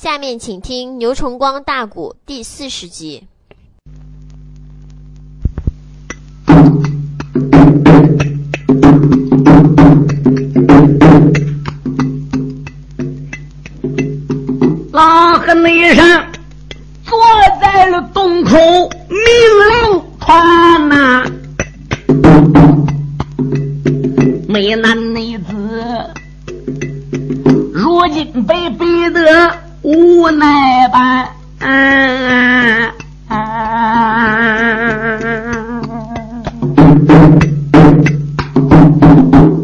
下面请听牛崇光大鼓第四十集。老和内上无奈般，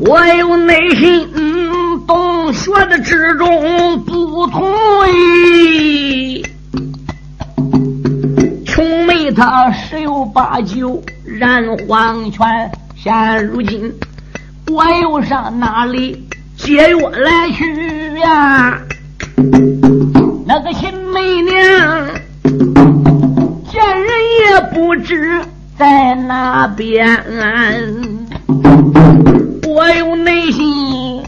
我有内心洞穴的之中不同意。穷妹她十有八九染黄泉，现如今我又上哪里解药来去呀？边，我用内心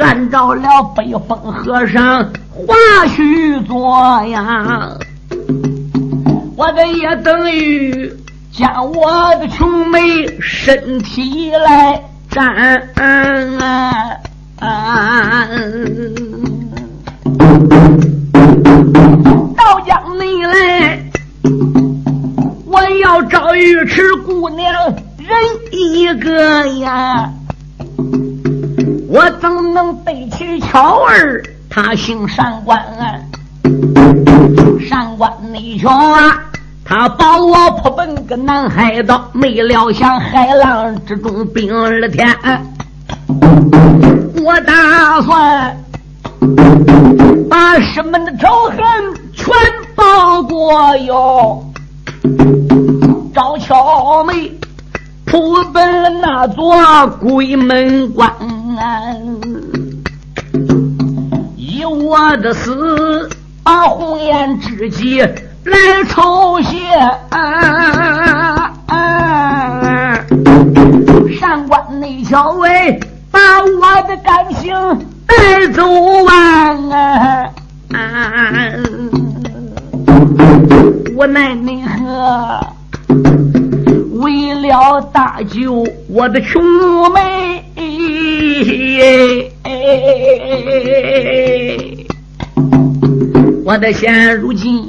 按照了北风和尚话去做呀，我这也等于将我的穷妹身体来占。我要找尉迟姑娘人一个呀！我怎能背起巧儿？他姓上官，上官内瞧啊！他把我扑奔个南海道，没料想海浪之中冰了天。我打算。把师门的仇恨全报过哟，赵巧梅扑奔了那座鬼门关，以我的死把红颜知己来酬谢。上官内小薇把我的感情。带走完，我奈奈何？为了搭救我的穷妹，我的现如今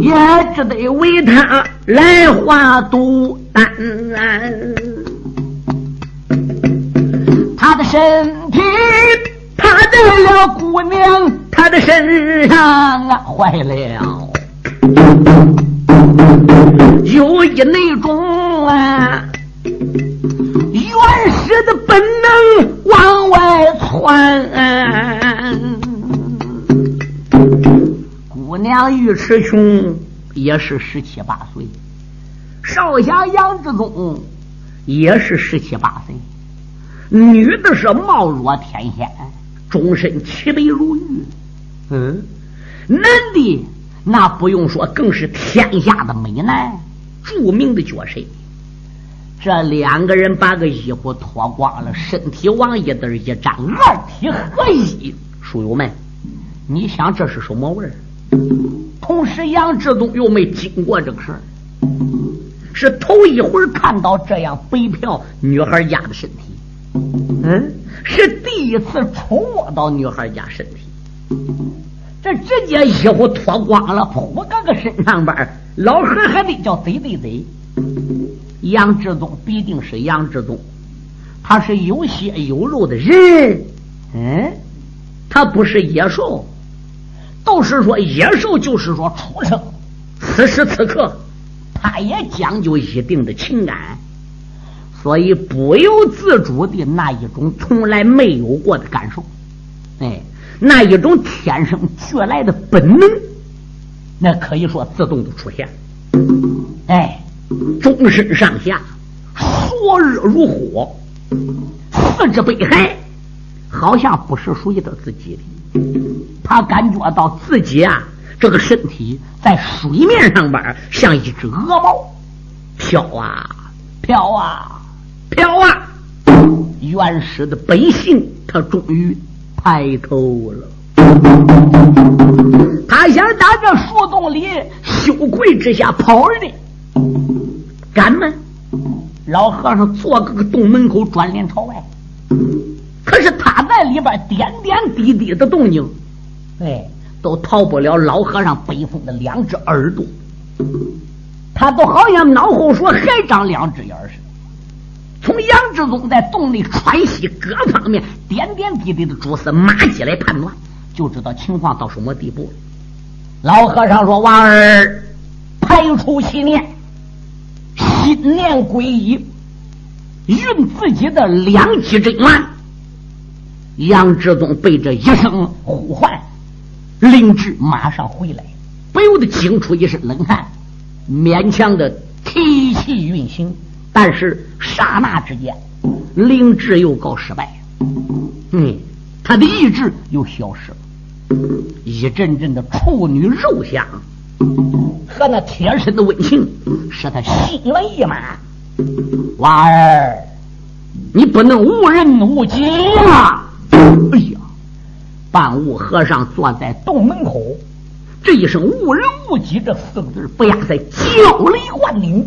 也只得为他来画赌单。他的身体趴在了姑娘他的身上啊，坏了，有一那种啊原始的本能往外窜。姑娘尉迟琼也是十七八岁，少侠杨志忠也是十七八岁。女的是貌若天仙，终身齐眉如玉。嗯，男的那不用说，更是天下的美男，著名的绝世。这两个人把个衣服脱光了，身体往一堆一站，二体合一。书友们，你想这是什么味儿？同时，杨志东又没经过这个事儿，是头一回看到这样白嫖女孩家的身体。嗯，是第一次触摸到女孩家身体，这直接衣服脱光了扑个个身上边老何还得叫贼贼贼。杨志忠必定是杨志忠，他是有血有肉的人，嗯，他不是野兽，都是说野兽就是说畜生。此时此刻，他也讲究一定的情感。所以不由自主的那一种从来没有过的感受，哎，那一种天生俱来的本能，那可以说自动的出现。哎，终身上下灼热如火，四肢被害，好像不是属于他自己的。他感觉到自己啊，这个身体在水面上边像一只鹅毛，飘啊飘啊。飘啊！原始的本性，他终于抬头了。他想打这树洞里羞愧之下跑儿的，敢吗？老和尚坐个个洞门口，转脸朝外。可是他在里边点点滴滴的动静，哎，都逃不了老和尚北风的两只耳朵。他都好像脑后说还长两只眼似的。杨志宗在洞内喘息，各方面点点滴滴的蛛丝马迹来判断，就知道情况到什么地步了。老和尚说：“娃儿，排除邪念，心念归一，运自己的两极真元。”杨志宗被这一声呼唤，灵智马上回来，不由得惊出一身冷汗，勉强的提气运行。但是刹那之间，灵智又告失败。嗯，他的意志又消失了。一阵阵的处女肉香和那贴身的温情，使他心猿意马。娃儿，你不能无人无己啊！哎呀，半悟和尚坐在洞门口，这一声“无人无己”这四个字，不压在焦雷万顶。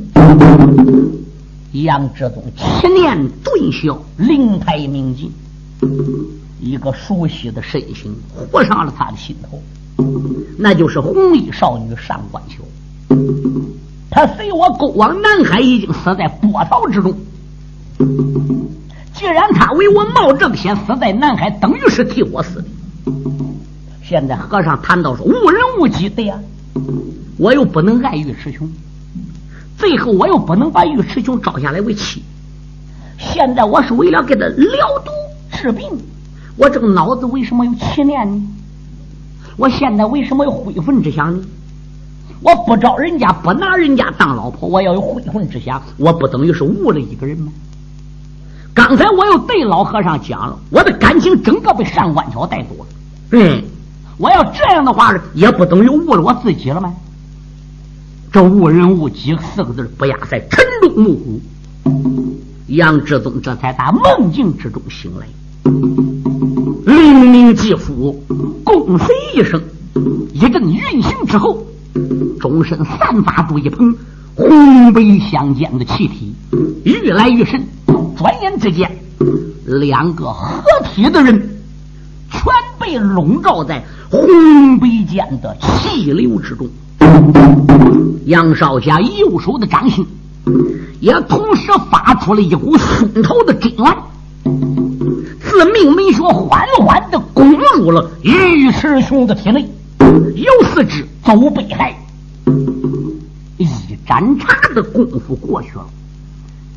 杨志宗七念顿消，灵台明镜，一个熟悉的身形活上了他的心头，那就是红衣少女上官秋。他随我勾往南海，已经死在波涛之中。既然他为我冒这个险死在南海，等于是替我死的。现在和尚谈到说无人无己，对呀，我又不能爱玉师兄。最后我又不能把尉迟琼招下来为妻，现在我是为了给他疗毒治病，我这个脑子为什么有气念呢？我现在为什么有悔恨之想呢？我不招人家，不拿人家当老婆，我要有悔恨之想，我不等于是误了一个人吗？刚才我又对老和尚讲了，我的感情整个被上官桥带走了。嗯，我要这样的话，也不等于误了我自己了吗？这误人误己四个字不压在晨中暮虎，杨志宗这才打梦境之中醒来，灵灵继父共随一声，一阵运行之后，终身散发出一捧红白相间的气体，愈来愈深。转眼之间，两个合体的人全被笼罩在红白间的气流之中。杨少侠右手的掌心也同时发出了一股熏头的真元，自命门穴缓缓的攻入了尉师兄的体内，由四肢走北海。一盏茶的功夫过去了，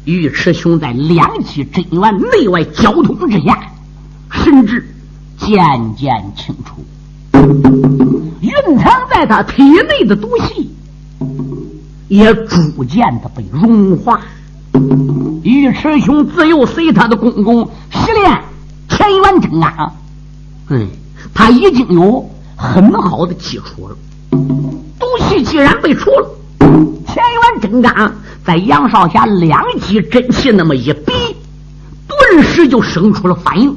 尉迟兄在两记真元内外交通之下，神智渐渐清楚。蕴藏在他体内的毒气也逐渐的被融化。尉迟兄自幼随他的公公习练乾元真罡，嗯，他已经有很好的基础了。毒气既然被除了，乾元真罡在杨少侠两击真气那么一逼，顿时就生出了反应。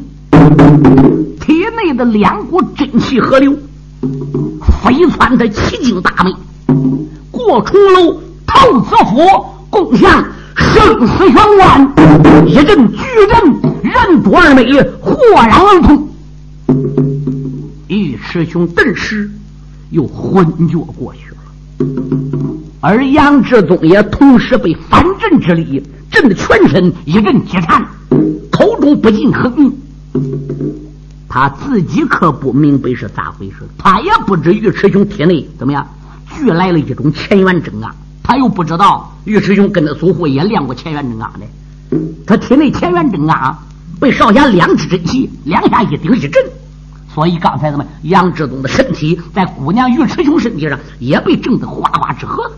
体内的两股真气合流。飞窜的七经大门，过重楼，透子府，共向生死玄关。一阵巨震，人多而美，豁然而痛。尉迟兄顿时又昏厥过去了，而杨志宗也同时被反震之力震得全身一阵激颤，口中不禁哼。他自己可不明白是咋回事，他也不知尉迟兄体内怎么样聚来了一种乾元真啊，他又不知道尉迟兄跟他祖父也练过乾元真啊的，他体内乾元真啊被少侠两支真气两下一顶一震，所以刚才怎么杨志东的身体在姑娘尉迟兄身体上也被震得哗哗直合。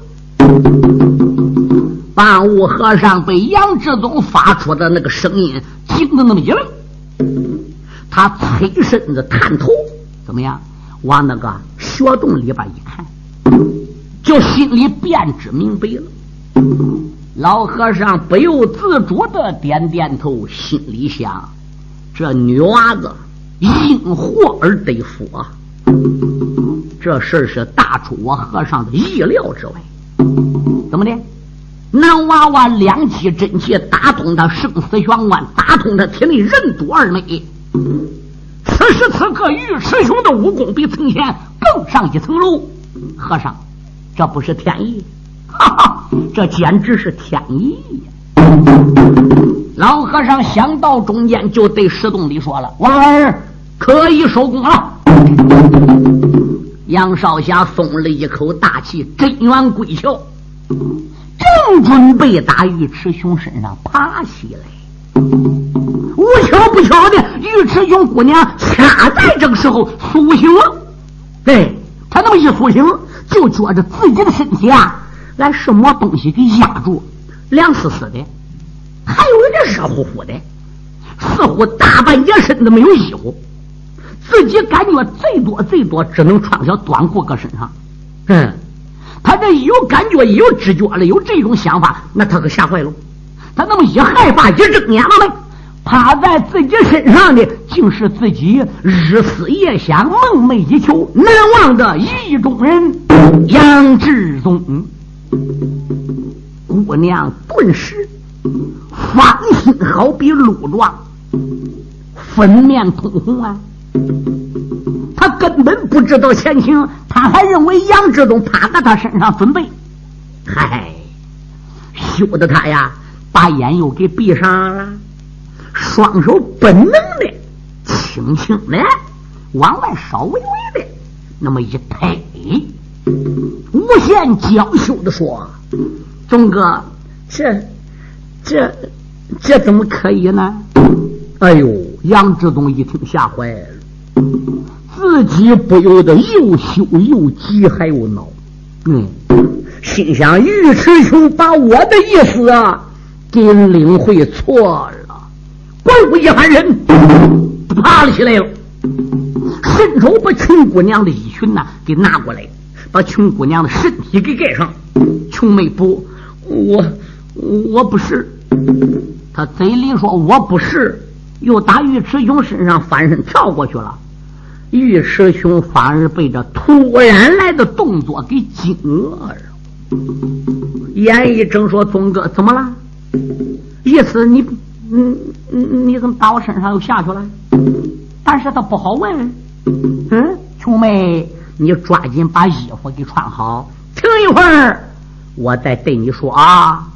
半悟和尚被杨志宗发出的那个声音惊得那么一愣。他侧身子探头，怎么样？往那个穴洞里边一看，就心里便知明白了。老和尚不由自主的点点头，心里想：这女娃子因祸而得福啊！这事是大出我和尚的意料之外。怎么的？男娃娃两气真气打通他生死玄关，打通他体内任督二脉。此时此刻，尉迟雄的武功比从前更上一层楼。和尚，这不是天意？哈哈，这简直是天意呀！老和尚想到中间，就对石洞里说了：“我儿可以收工了。”杨少侠松了一口大气，真元归鞘。正准备打尉迟雄身上爬起来，无巧不巧的，尉迟雄姑娘恰在这个时候苏醒了。哎，他那么一苏醒，就觉着自己的身体啊，来什么东西给压住，凉丝丝的，还有一点热乎乎的，似乎大半截身子没有衣服，自己感觉最多最多只能穿条短裤搁身上。嗯。他这一有感觉，一有知觉了，有这种想法，那他可吓坏了。他那么一害怕，一睁眼了，趴在自己身上的，竟是自己日思夜想、梦寐以求、难忘的意中人杨志宗。姑娘顿时芳心好比露状，粉面通红啊！他根本不知道前情，他还认为杨志忠趴在他身上准备，嗨，羞得他呀，把眼又给闭上了，双手本能的、轻轻的往外稍微微的那么一推，无限娇羞的说：“钟哥，这、这、这怎么可以呢？”哎呦，杨志东一听吓坏了。自己不由得又羞又急还有恼，嗯，心想尉迟兄把我的意思啊给领会错了，怪物一喊人爬了起来了，伸手把穷姑娘的衣裙呐给拿过来，把穷姑娘的身体给盖上。穷妹不，我我不是，他嘴里说我不是，又打尉迟雄身上翻身跳过去了。尉迟雄反而被这突然来的动作给惊愕了，眼一睁说：“宗哥，怎么了？意思你，嗯嗯，你怎么打我身上又下去了？”但是他不好问。嗯，琼妹，你抓紧把衣服给穿好，停一会儿，我再对你说啊。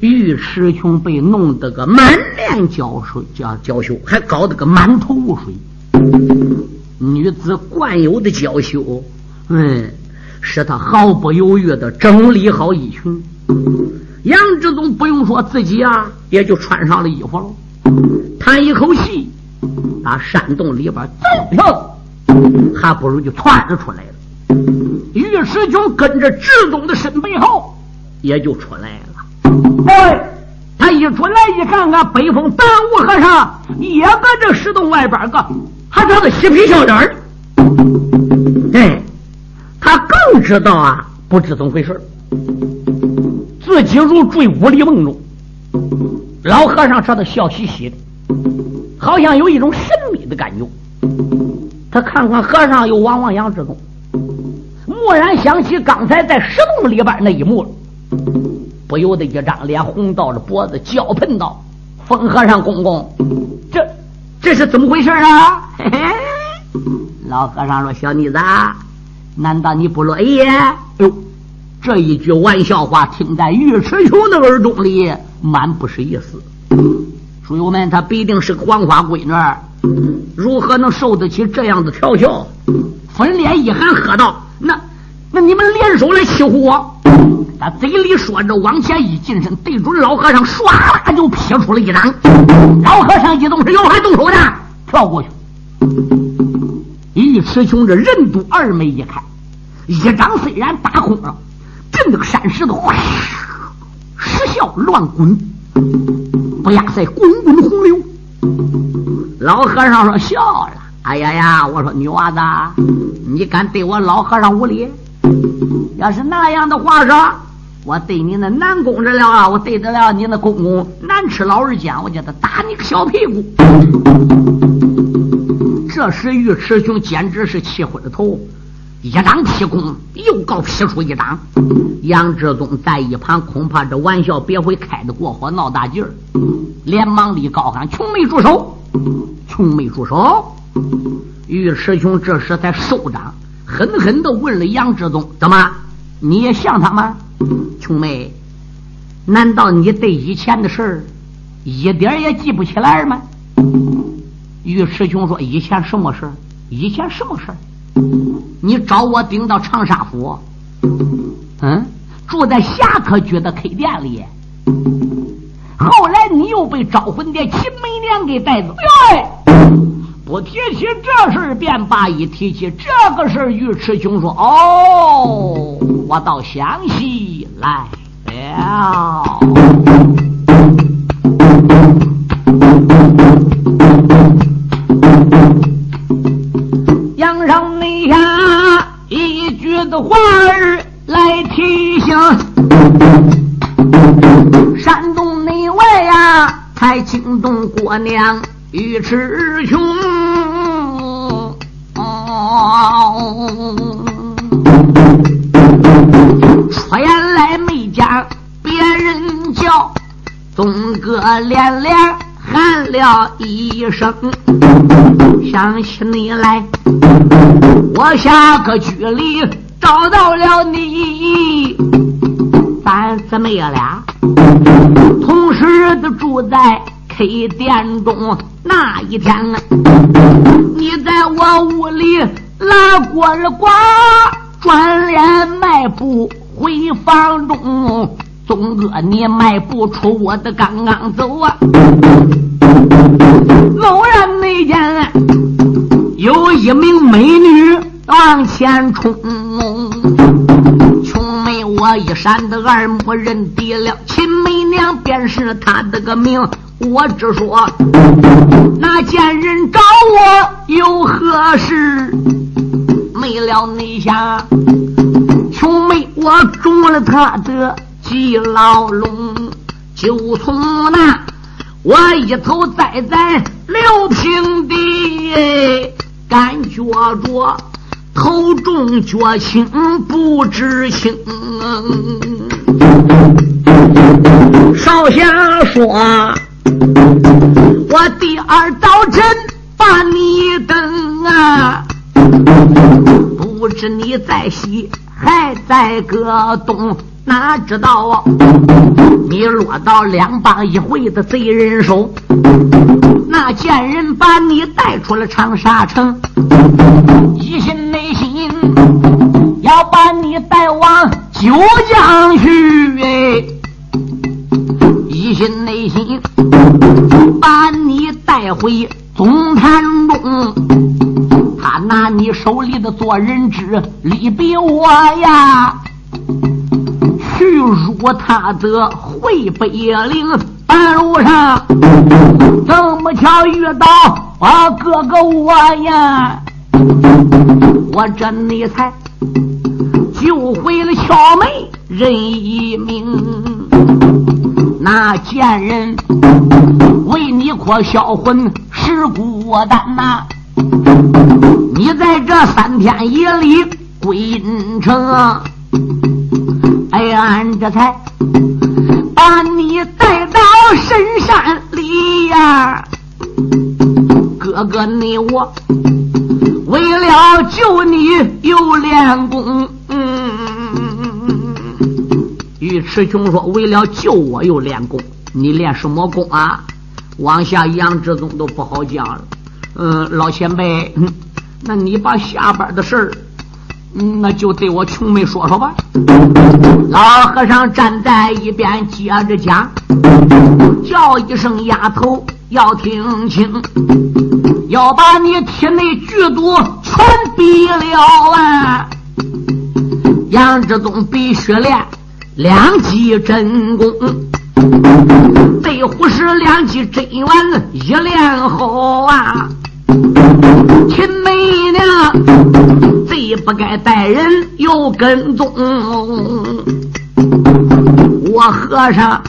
尉迟雄被弄得个满脸娇羞，娇娇羞，还搞得个满头雾水。女子惯有的娇羞，嗯，使他毫不犹豫的整理好衣裙。杨志东不用说，自己啊也就穿上了衣服了，叹一口气，把山洞里边走跳，还不如就窜了出来了。尉迟雄跟着志东的身背后，也就出来了。哎，他一出来一看，看北风大雾和尚也搁这石洞外边个。还长得嬉皮笑脸儿，哎，他更知道啊，不知怎么回事自己如坠五里梦中。老和尚说他笑嘻嘻的，好像有一种神秘的感觉。他看看和尚，又望望杨志忠，蓦然想起刚才在石洞里边那一幕，不由得一张脸红到了脖子，叫喷道：“风和尚公公，这这是怎么回事啊？”嘿嘿，老和尚说：“小妮子，难道你不乐意？”哟，这一句玩笑话听在尉迟雄的耳中里，满不是意思。书友们，她必定是个黄花闺女，如何能受得起这样的调笑？粉脸一喊，喝道：“那那你们联手来欺负我？”他嘴里说着，往前一近身，对准老和尚，唰啦就劈出了一掌。老和尚一动是，要还动手呢，跳过去。尉迟兄这任督二脉一开，一掌虽然打空了，震得山石头石啸乱滚，不亚在滚滚洪流。老和尚说笑了：“哎呀呀，我说女娃子，你敢对我老和尚无礼？要是那样的话说，我对你那南公着了，我对得了你那公公难吃老二姜，我叫他打你个小屁股。”这时尉迟雄简直是气昏了头，一张劈空又告劈出一张。杨志忠在一旁恐怕这玩笑别会开得过火，闹大劲儿，连忙里高喊：“穷妹住手！穷妹住手！”尉迟雄这时才收掌，狠狠的问了杨志忠：“怎么？你也像他吗？穷妹，难道你对以前的事儿一点也记不起来吗？”尉迟雄说：“以前什么事以前什么事儿你找我顶到长沙府，嗯，住在侠客居的 K 店里。后来你又被招魂殿秦媚娘给带走。哎不提起这事便罢，一提起这个事尉迟兄说：‘哦，我倒想起来了。’”的话儿来提醒，山东内外呀，才惊动国娘尉迟雄。说言来没讲别人叫，东哥连连喊了一声。想起你来，我下个局里找到了你，咱姊妹俩同时都住在 K 店中。那一天啊，你在我屋里拉过了瓜，转脸迈步回房中。宗哥，你迈不出我的刚刚走啊！偶然那见有一名美女往前冲，穷妹我一闪的耳目认得了，秦媚娘便是他的个名。我只说那贱人找我有何事？没了内下，穷妹我中了他的。进牢笼，就从那我一头栽在六平地，感觉着头重脚轻不知情。少侠说，我第二早晨把你等啊，不知你在西还在个东。哪知道啊你落到两帮一回的贼人手？那贱人把你带出了长沙城，一心心要把你带往九江去，哎，一心内心把你带回总坛中，他拿你手里的做人质，利比我呀。去入他的回北岭，半路上这么巧遇到啊哥哥我呀，我这你才救回了小妹人一命。那贱人为你可销魂石孤单呐，你在这三天夜里归阴城。哎，俺这才把你带到深山里呀，哥哥你我为了救你又练功。嗯尉迟雄说：“为了救我又练功，你练什么功啊？往下杨志宗都不好讲了。嗯，老前辈，那你把下边的事儿。”那就对我穷妹说说吧。老和尚站在一边接着讲，叫一声丫头要听清，要把你体内剧毒全毙了啊！杨志忠必须练两记真功，对虎是两记真元一练好啊！秦媚娘。最不该带人又跟踪，我和尚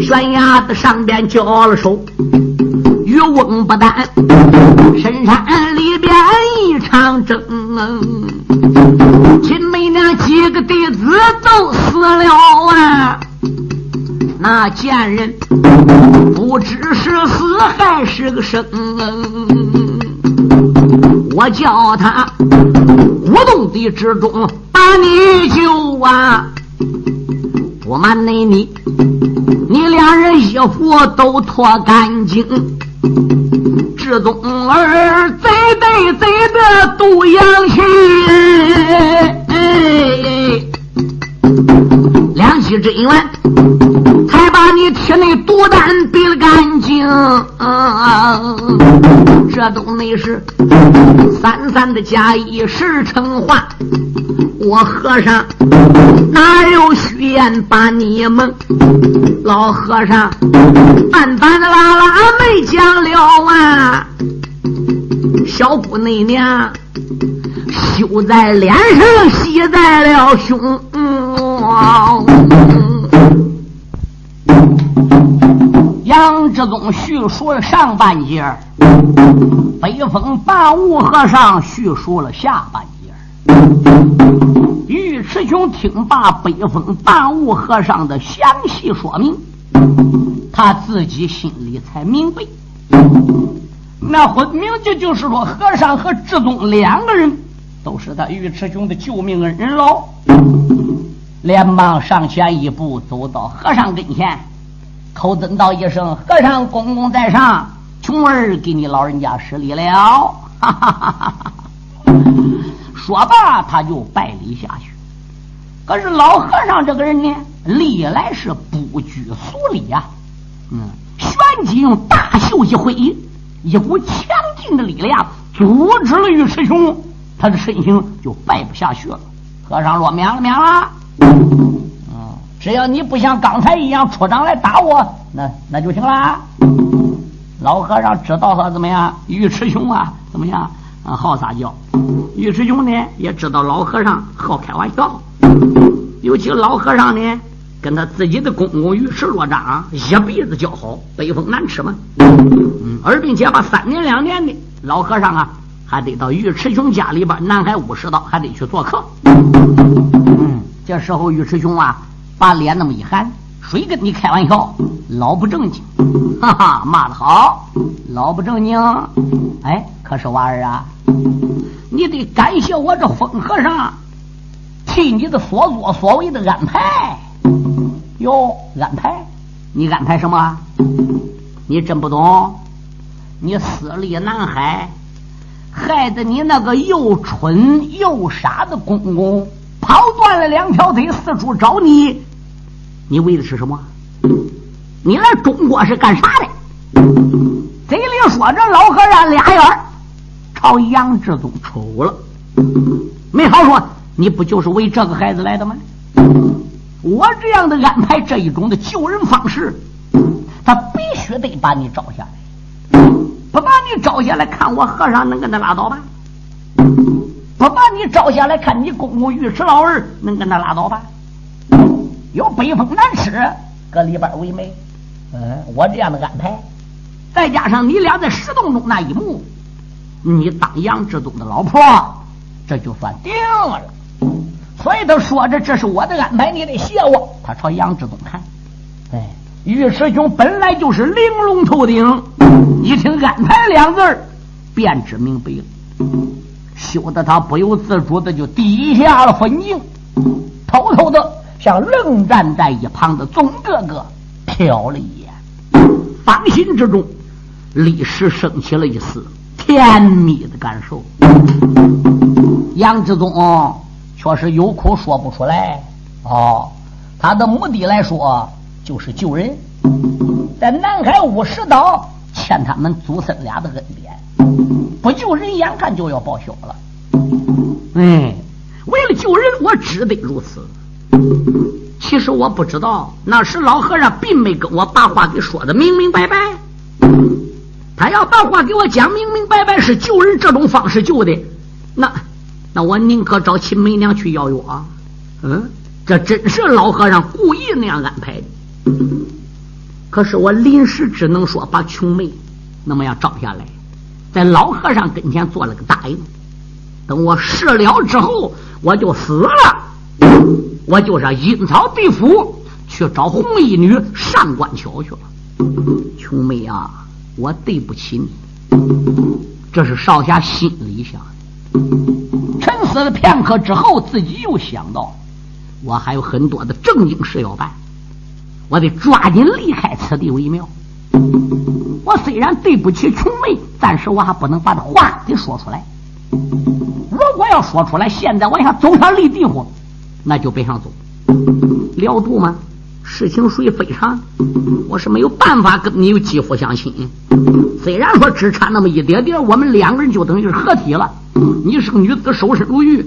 悬崖的上边交了手，翁不但深山里边一场争，秦媚娘几个弟子都死了啊！那贱人不知是死还是个生，我叫他无动地之中把你救啊！不瞒你，你你两人衣服都脱干净，这宗儿贼得贼的渡阳去，两气真元才把你体内毒丹逼了干净，这都没事，三三的假意实成话。我和尚哪有虚言把你蒙？老和尚半半拉拉没讲了啊！小姑娘羞在脸上，喜在了胸。杨志宗叙述了上半截北风半悟和尚叙述了下半截尉迟雄听罢北风半悟和尚的详细说明，他自己心里才明白，那分明就就是说，和尚和智宗两个人都是他尉迟雄的救命恩人喽。连忙上前一步，走到和尚跟前，口尊道一声：“和尚公公在上，穷儿给你老人家施礼了。”哈哈哈哈哈！说罢，他就拜礼下去。可是老和尚这个人呢，历来是不拘俗礼呀。嗯，旋即用大袖一挥，一股强劲的力量阻止了尉迟雄，他的身形就拜不下去了。和尚说：“免了，免了。只要你不像刚才一样出掌来打我，那那就行了。”老和尚知道他怎么样？尉迟雄啊，怎么样？啊，好撒娇。尉迟雄呢，也知道老和尚好开玩笑。尤其老和尚呢，跟他自己的公公尉迟若章一辈子交好，北风难吃嘛。嗯，而并且吧三年两年的老和尚啊，还得到尉迟雄家里边南海五十道，还得去做客。嗯，这时候尉迟雄啊，把脸那么一含，谁跟你开玩笑？老不正经，哈哈，骂的好，老不正经。哎，可是娃儿啊，你得感谢我这疯和尚。替你的所作所为的安排，哟，安排？你安排什么？你真不懂？你私立南海，害得你那个又蠢又傻的公公跑断了两条腿，四处找你。你为的是什么？你来中国是干啥的？嘴里说着，老和尚俩眼朝杨志宗瞅了，没好说。你不就是为这个孩子来的吗？我这样的安排，这一种的救人方式，他必须得把你招下来。不把你招下来，看我和尚能跟他拉倒吧？不把你招下来，看你公公尉迟老儿能跟他拉倒吧？有北风难吃，搁里边为媒。嗯，我这样的安排，再加上你俩在石洞中那一幕，你当杨志东的老婆，这就算定了。所以他说着：“这是我的安排，你得谢我。”他朝杨志宗看，哎，尉迟兄本来就是玲珑透顶，一听“安排”两字便知明白了，羞得他不由自主的就低下了分镜，偷偷的向愣站在一旁的宗哥哥瞟了一眼，芳心之中立时升起了一丝甜蜜的感受。杨志宗。确实有苦说不出来哦，他的目的来说就是救人，在南海五十岛欠他们祖孙俩的恩典，不救人眼看就要报销了。哎，为了救人，我只得如此。其实我不知道，那时老和尚并没跟我把话给说的明明白白。他要把话给我讲明明白白，是救人这种方式救的，那。那我宁可找秦媚娘去要药啊！嗯，这真是老和尚故意那样安排的。可是我临时只能说把琼梅那么样照下来，在老和尚跟前做了个答应。等我事了之后，我就死了，我就是阴曹地府去找红衣女上官桥去了。琼妹啊，我对不起你，这是少侠心里想。沉思了片刻之后，自己又想到，我还有很多的正经事要办，我得抓紧离开此地为妙。我虽然对不起琼妹，暂时我还不能把这话给说出来。如果要说出来，现在我想走上立地府，那就别想走。了度吗？事情属于非常，我是没有办法跟你有肌肤相亲。虽然说只差那么一点点，我们两个人就等于是合体了。你是个女子，守身如玉，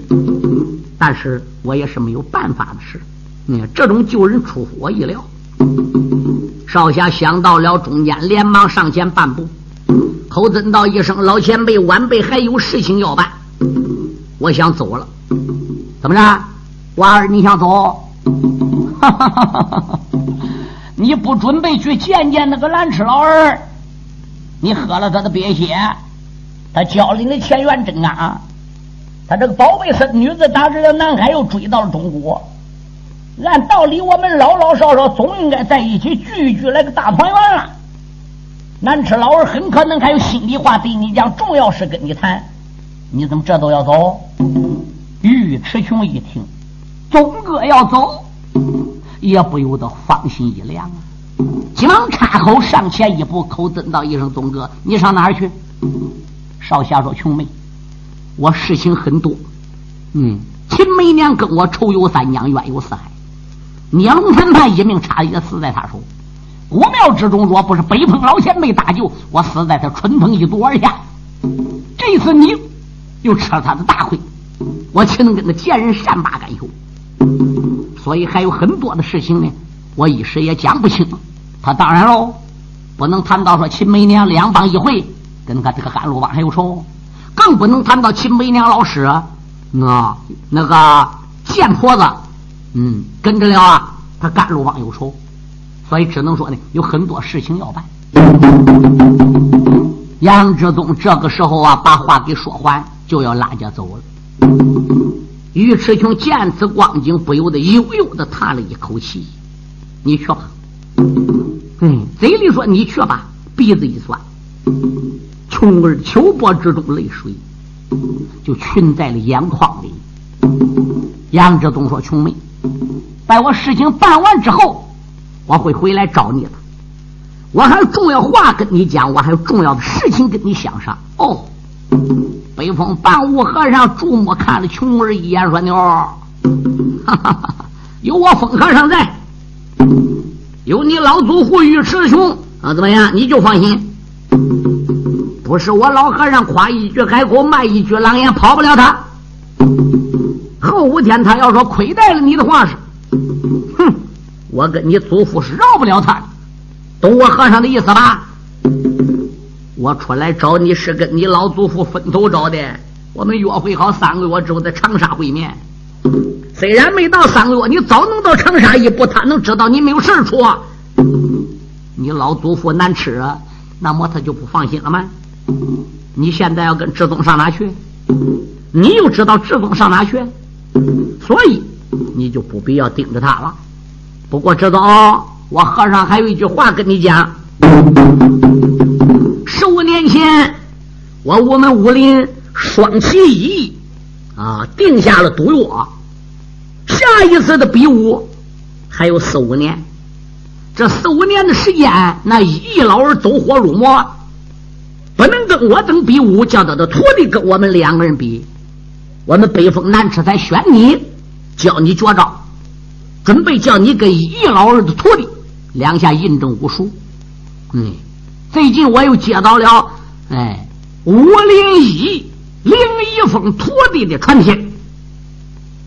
但是我也是没有办法的事。嗯，这种救人出乎我意料。少侠想到了中间，连忙上前半步，口尊道一声：“老前辈，晚辈还有事情要办，我想走了。怎么着，娃儿，你想走？哈哈哈哈哈！你不准备去见见那个蓝痴老儿？你喝了他的鳖血，他教了你的前缘真啊！他这个宝贝孙女子打至了南海，又追到了中国。”按道理，我们老老少少总应该在一起聚一聚，来个大团圆了。南池老儿很可能还有心里话对你讲，重要事跟你谈，你怎么这都要走？尉迟雄一听，宗哥要走，也不由得芳心一凉啊！急忙插口上前一步，口尊道一声：“东哥，你上哪儿去？”少侠说：“琼妹，我事情很多。嗯，秦梅娘跟我仇有三江，怨有四海。”聂龙谈判一命差也死在他手，古庙之中若不是北风老前辈搭救，我死在他春风一毒而下。这次你又吃了他的大亏，我岂能跟他贱人善罢甘休？所以还有很多的事情呢，我一时也讲不清。他当然喽，不能谈到说秦梅娘两帮一回跟他这个甘露帮还有仇，更不能谈到秦梅娘老师啊那个贱婆子。嗯，跟着了啊，他甘露帮有仇，所以只能说呢，有很多事情要办。杨志宗这个时候啊，把话给说完，就要拉家走了。尉迟琼见此光景，不由得悠悠的叹了一口气：“你去吧。”嗯，嘴里说你去吧，鼻子一酸，琼儿秋波之中，泪水就群在了眼眶里。杨志东说：“琼妹。”待我事情办完之后，我会回来找你的。我还有重要话跟你讲，我还有重要的事情跟你相商。哦，北风半悟和尚注目看了琼儿一眼，说：“妞，哈哈，有我风和尚在，有你老祖父尉迟雄啊，怎么样？你就放心。不是我老和尚夸一句海口，卖一句狼也，跑不了他。”后五天，他要说亏待了你的话是，哼，我跟你祖父是饶不了他，懂我和尚的意思吧？我出来找你是跟你老祖父分头找的，我们约会好三个月之后在长沙会面。虽然没到三个月，你早能到长沙一步，他能知道你没有事出。你老祖父难吃，那么他就不放心了吗？你现在要跟志宗上哪去？你又知道志宗上哪去？所以你就不必要盯着他了。不过知道，我和尚还有一句话跟你讲：十五年前，我我们武林双旗一啊，定下了赌约。下一次的比武还有四五年，这四五年的时间，那一老儿走火入魔，不能跟我等比武，叫他的徒弟跟我们两个人比。我们北风南池才选你，教你绝招，准备叫你跟易老二的徒弟两下印证武术。嗯，最近我又接到了哎武灵一林一峰徒弟的传帖，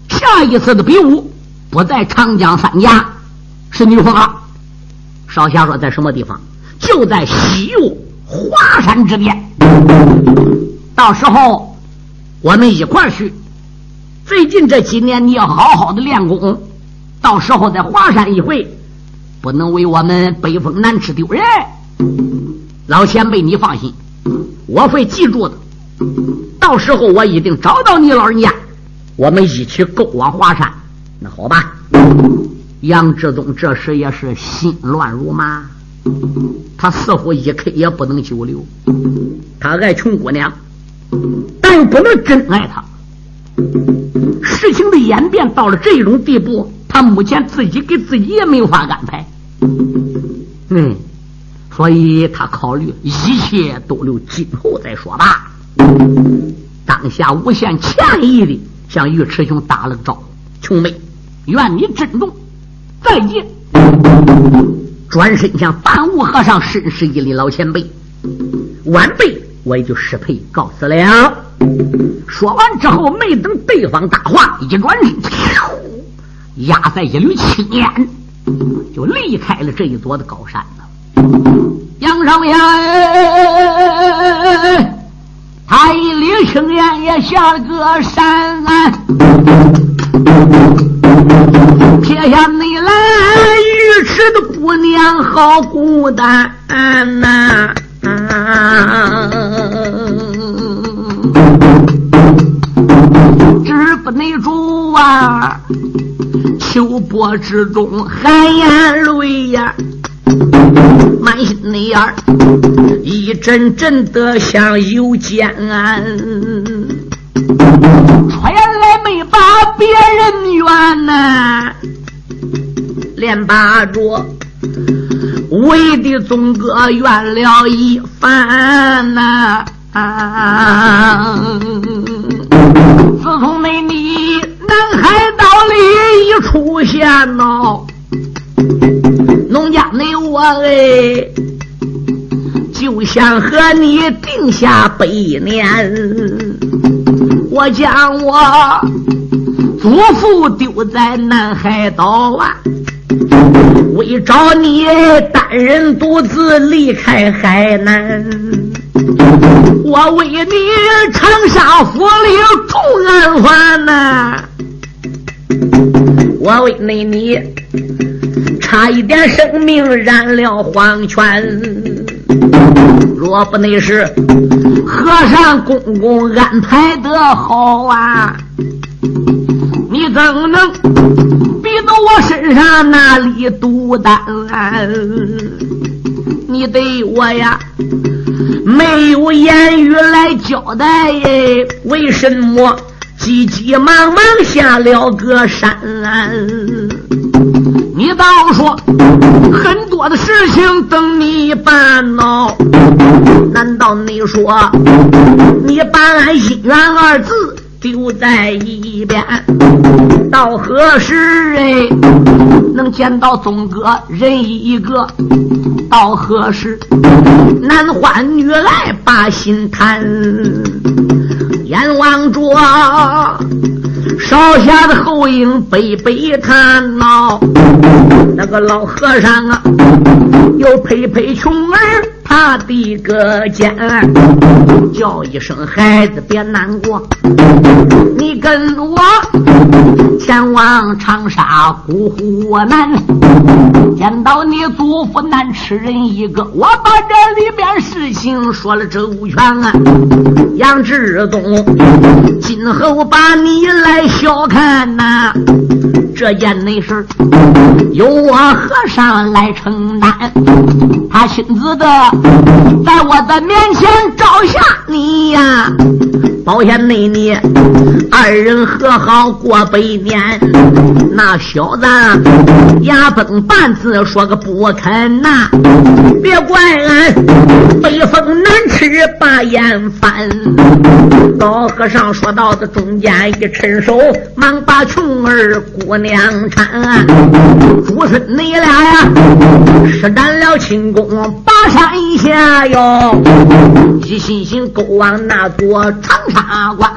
下一次的比武不在长江三峡，是女峰啊。少侠说在什么地方？就在西岳华山之巅，到时候。我们一块儿去。最近这几年，你要好好的练功，到时候在华山一回，不能为我们北风南池丢人。老前辈，你放心，我会记住的。到时候我一定找到你老人家，我们一起勾往华山。那好吧。杨志忠这时也是心乱如麻，他似乎一刻也不能久留。他爱穷姑娘，但又不能真爱她。事情的演变到了这种地步，他目前自己给自己也没法安排。嗯，所以他考虑一切都留今后再说吧。当下无限歉意的向尉迟雄打了个招呼：“穷妹，愿你珍重，再见。”转身向反悟和尚深施一礼：“老前辈，晚辈我也就失陪告辞了。”说完之后，没等对方答话，一转身，压在一缕青烟，就离开了这一座的高山了。杨少爷，他一缕青烟也下了个山，撇下你来，尉迟的姑娘好孤单呐。知不内主啊，秋波之中含眼泪呀，满心内眼一阵阵的像有剑，出来没把别人怨呐，连把着为的宗哥怨了一番呐。自从那你南海岛里一出现喏，农家那我哎，就想和你定下百年。我将我祖父丢在南海岛啊，为找你单人独自离开海南。我为你长沙府里重案犯呐，我为你你差一点生命染了黄泉。若不那是和尚公公安排的好啊，你怎能逼到我身上那里独担？你对我呀？没有言语来交代，为什么急急忙忙下了个山？你倒说很多的事情等你办哦，难道你说你把俺姻缘二字丢在一边？到何时哎能见到宗哥人一个？到何时男欢女来把心谈？眼望着少侠的后影背背看呐，那个老和尚啊，又陪陪穷儿。他的个肩，叫一声孩子别难过，你跟我前往长沙古湖南，见到你祖父难吃人一个，我把这里边事情说了周全啊。杨志东，今后把你来小看呐，这件内事由我和尚来承担，他亲自的。在我的面前照下你呀，保险内你二人和好过百年。那小子牙崩半字说个不肯呐，别怪俺北风难吃把眼翻。老和尚说到的中间一伸手，忙把琼儿姑娘搀。诸孙你俩呀，施展了轻功，拔山下。哟！一心心勾往那座长沙关，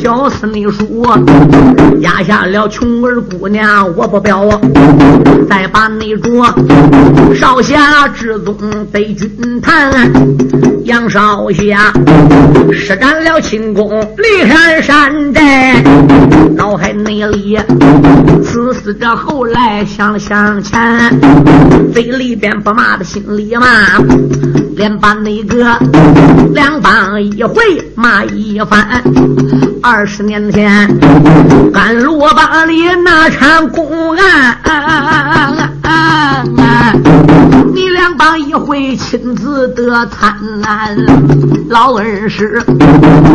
小司内书压下了琼儿姑娘，我不表，再把那桌少侠之宗被君谈，杨少侠施展了轻功，离开山寨，脑海内里，此死者后来想想前，嘴里边不骂的心里骂，连把那个两方一回骂一番。二十年前，甘罗把里那场公案。你两帮一回亲自得参，老恩师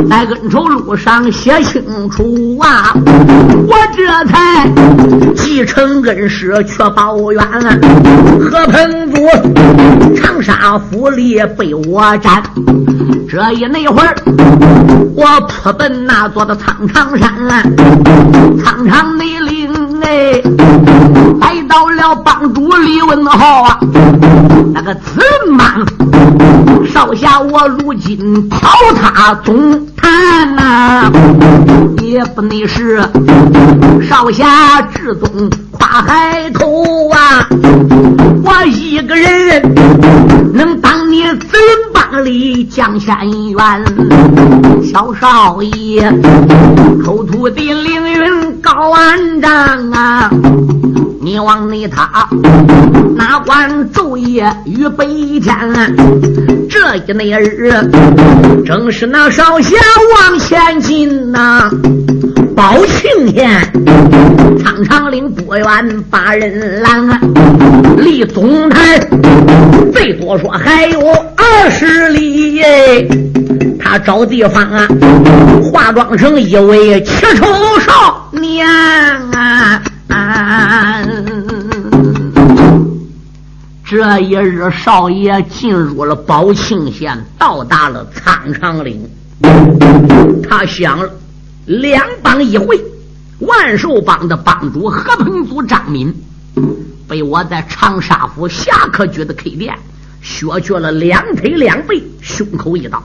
在恩仇路上写清楚啊！我这才继承恩师却报怨，何鹏祖长沙府里被我斩，这一那会儿我扑奔那座的苍长山，苍长内岭哎，来到了帮主李文浩啊，那个子嘛，少侠我如今挑他总坛呐，也不内是少侠至宗大海口啊，我一个人能当你子帮里将山远，小少爷口吐的凌云高万丈啊。你往内他哪管昼夜与白天？这一那日正是那少侠往前进呐，宝庆县苍长岭不远把人拦，离总坛最多说还有二十里耶。他找地方啊，化妆成一位七丑少年啊。这一日，少爷进入了宝庆县，到达了苍长岭。他想了，两帮一会，万寿帮的帮主何鹏祖张敏被我在长沙府侠客局的 K 店削去了两腿两背，胸口一刀。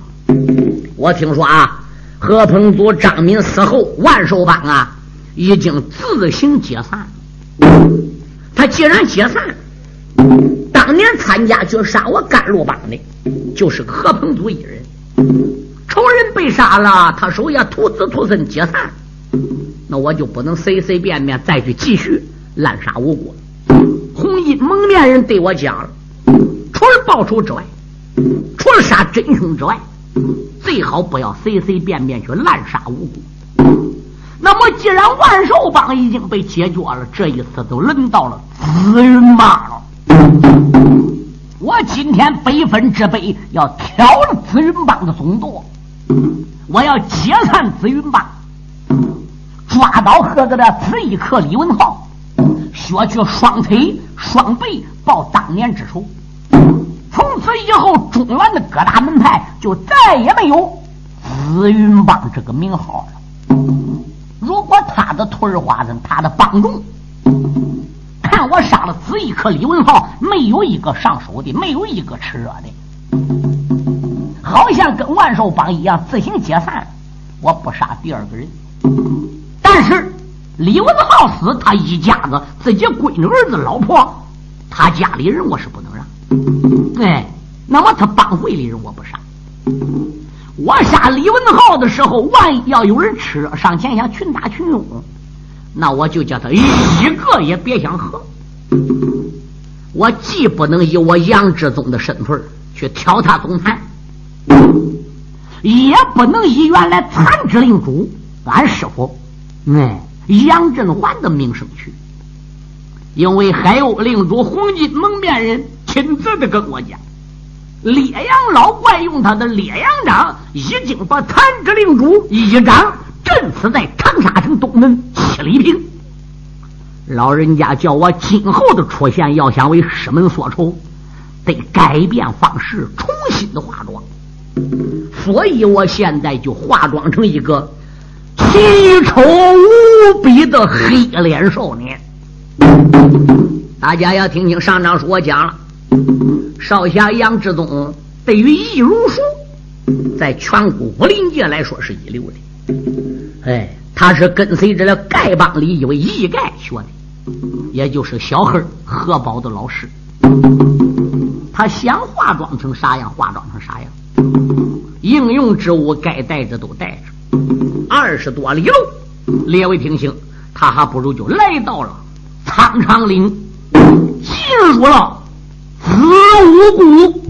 我听说啊，何鹏祖张敏死后，万寿帮啊。已经自行解散。他既然解散，当年参加去杀我甘露帮的，就是何鹏祖一人。仇人被杀了，他手下徒子徒孙解散，那我就不能随随便便再去继续滥杀无辜。红衣蒙面人对我讲了，除了报仇之外，除了杀真凶之外，最好不要随随便便去滥杀无辜。那么，既然万寿帮已经被解决了，这一次都轮到了紫云帮了。我今天百分之百要挑了紫云帮的总舵，我要解散紫云帮，抓到喝子的紫衣客李文浩，削去双腿双臂，报当年之仇。从此以后，中原的各大门派就再也没有紫云帮这个名号了。如果他的徒儿花子，他的帮众，看我杀了紫衣客李文浩，没有一个上手的，没有一个吃热的，好像跟万寿帮一样自行解散。我不杀第二个人，但是李文浩死，他一家子自己闺女、儿子、老婆，他家里人我是不能让。哎，那么他帮会里人我不杀。我杀李文浩的时候，万一要有人吃上前想群打群拥，那我就叫他一个也别想喝。我既不能以我杨志宗的身份去挑他总坛，也不能以原来残之令主俺师傅哎杨振环的名声去，因为海鸥令主黄金蒙面人亲自的跟我讲。烈阳老怪用他的烈阳掌，已经把残之令主一掌震死在长沙城东门七里坪。老人家叫我今后的出现，要想为师门所仇，得改变方式，重新的化妆。所以我现在就化妆成一个奇丑无比的黑脸少年。大家要听听上章书，我讲了。少侠杨志东对于易如书，在全国武林界来说是一流的。哎，他是跟随着了丐帮里一位义丐学的，也就是小黑何宝的老师。他想化妆成啥样，化妆成啥样。应用之物该带着都带着。二十多里路，列位平行，他还不如就来到了苍长岭，进入了子午谷。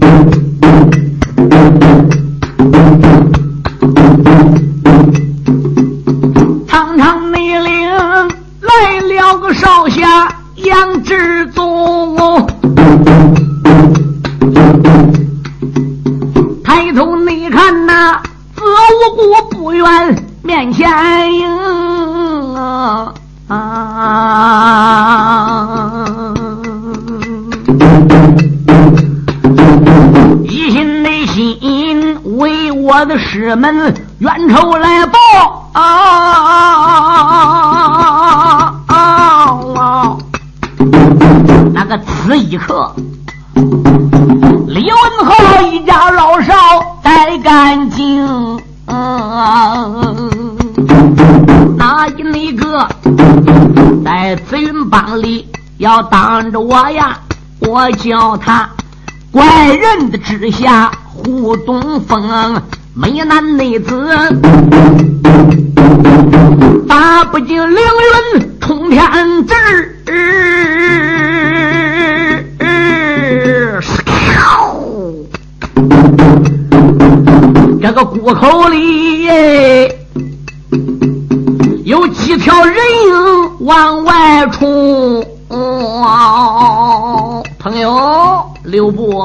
李文浩一家老少待干净。那一那个在紫云帮里要当着我呀？我叫他怪人的之下胡东风，美男内子，打不进凌云冲天志，这个谷口里有几条人影往外冲。朋友留步，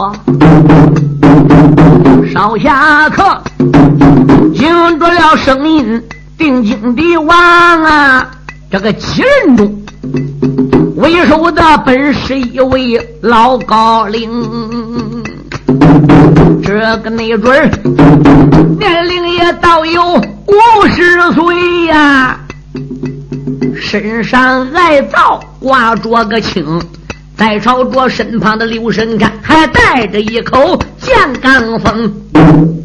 少侠客听着了声音，定睛地望啊，这个几人中为首的本是一位老高龄，这个没准儿年龄也到有五十岁呀。身上挨皂挂着个青，再朝着身旁的刘神看，还带着一口剑罡风。